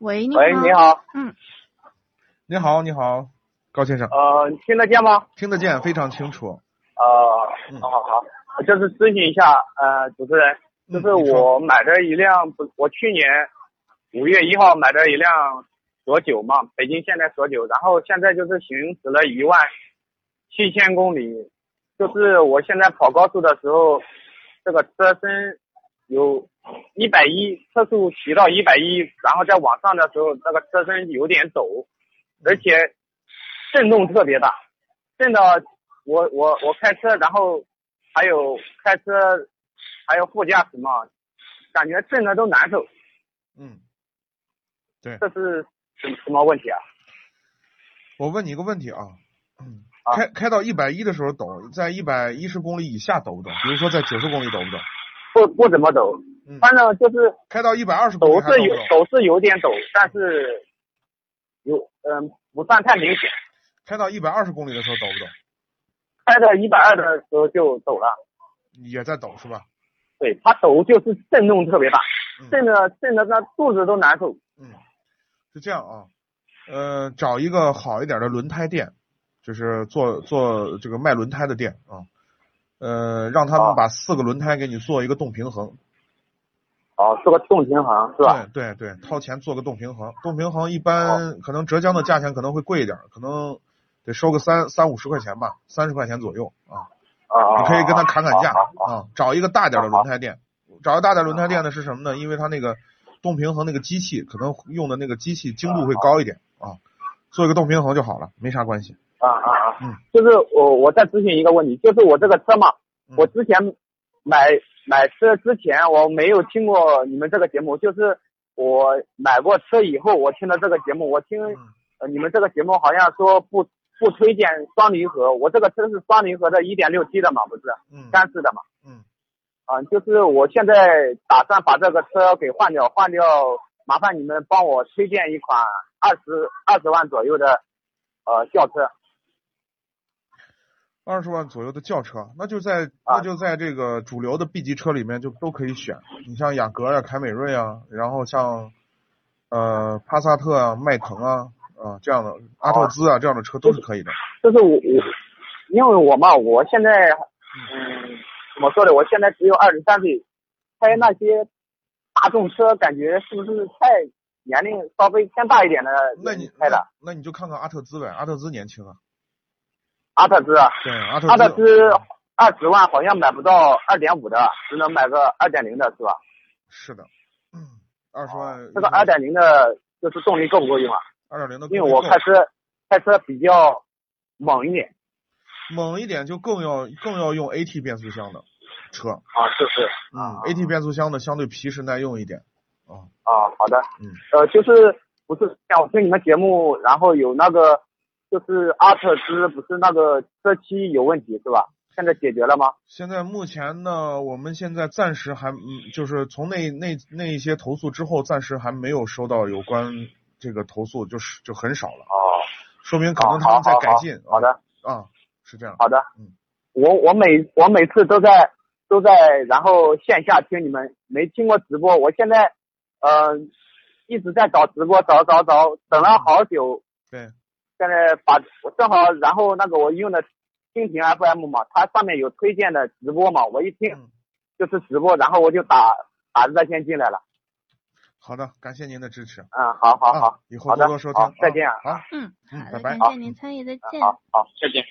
喂，你喂，好。你。好，嗯，你好，你好，高先生，呃，听得见吗？听得见，非常清楚。呃，嗯好好好，就是咨询一下，呃，主持人，就是我买的一辆，不，我去年五月一号买的一辆索九嘛，北京现代索九，然后现在就是行驶了一万七千公里，就是我现在跑高速的时候，这个车身有一百一，车速提到一百一，然后在往上的时候，那个车身有点抖，而且震动特别大，震到我我我开车，然后还有开车，还有副驾驶嘛，感觉震的都难受，嗯，对。这是什什么问题啊？我问你一个问题啊，嗯啊。开开到一百一的时候抖，在一百一十公里以下抖不抖？比如说在九十公里抖不抖？不不怎么抖，嗯，反正就是开到一百二十公里抖是有还抖不抖？抖是有点抖，但是有嗯、不算太明显。开到一百二十公里的时候抖不抖？开到一百二的时候就抖了，也在抖是吧？对，它抖就是震动特别大，嗯震的震的那肚子都难受。嗯，是这样啊，呃，找一个好一点的轮胎店，就是做做这个卖轮胎的店啊，呃，让他们啊把四个轮胎给你做一个动平衡，哦，是个动平衡是吧？对对对，掏钱做个动平衡，动平衡一般可能浙江的价钱可能会贵一点，可能得收个三三五十块钱吧，三十块钱左右啊。啊，你可以跟他砍砍价啊，找一个大点的轮胎店。找一个大点轮胎店的是什么呢？因为它那个动平衡那个机器可能用的那个机器精度会高一点啊，做一个动平衡就好了，没啥关系。啊啊啊！嗯，就是我我再咨询一个问题，就是我这个车嘛，嗯我之前买买车之前我没有听过你们这个节目，就是我买过车以后我听了这个节目，我听嗯。呃你们这个节目好像说不不推荐双离合，我这个车是双离合的，一点六 T 的嘛，不是嗯。干式的嘛，嗯，啊，就是我现在打算把这个车给换掉，换掉，麻烦你们帮我推荐一款二十二十万左右的呃轿车。二十万左右的轿车，那就在啊那就在这个主流的 B 级车里面就都可以选。你像雅阁呀、凯美瑞啊，然后像呃帕萨特啊、迈腾啊啊这样的阿特兹啊这样的车都是可以的。就是我我，因为我嘛，我现在嗯，怎么说呢？我现在只有二十三岁，开那些大众车，感觉是不是太年龄稍微偏大一点的那你人开的那那你就看看阿特兹呗，阿特兹年轻啊。阿特兹？啊，对，阿特阿特兹二十万好像买不到二点五的，只能买个二点零的是吧？是的，嗯，二十万。这个二点零的，就是动力够不够用啊？二点零的，因为我开车开车比较猛一点猛一点就更要更要用 AT 变速箱的车，啊，是不是？嗯，AT 变速箱的相对皮实耐用一点。啊，啊，好的，嗯，呃，就是不是像我听你们节目，然后有那个就是阿特兹不是那个车漆有问题是吧？现在解决了吗？现在目前呢，我们现在暂时还，嗯，就是从那那那一些投诉之后，暂时还没有收到有关这个投诉，就是就很少了，哦，说明可能他们在好好改进。好的，啊，是这样。好的，嗯，我我每我每次都在都在然后线下听你们，没听过直播，我现在呃一直在找直播，找找找，等了好久，对，现在把我正好，然后那个我用的蜻蜓 FM 嘛，它上面有推荐的直播嘛，我一听嗯，就是直播，然后我就打打热线进来了。好的，感谢您的支持。嗯，好好啊好，以后多多收听。好再见啊好，嗯，嗯好的，拜拜感谢您参与，再见。好好，再见。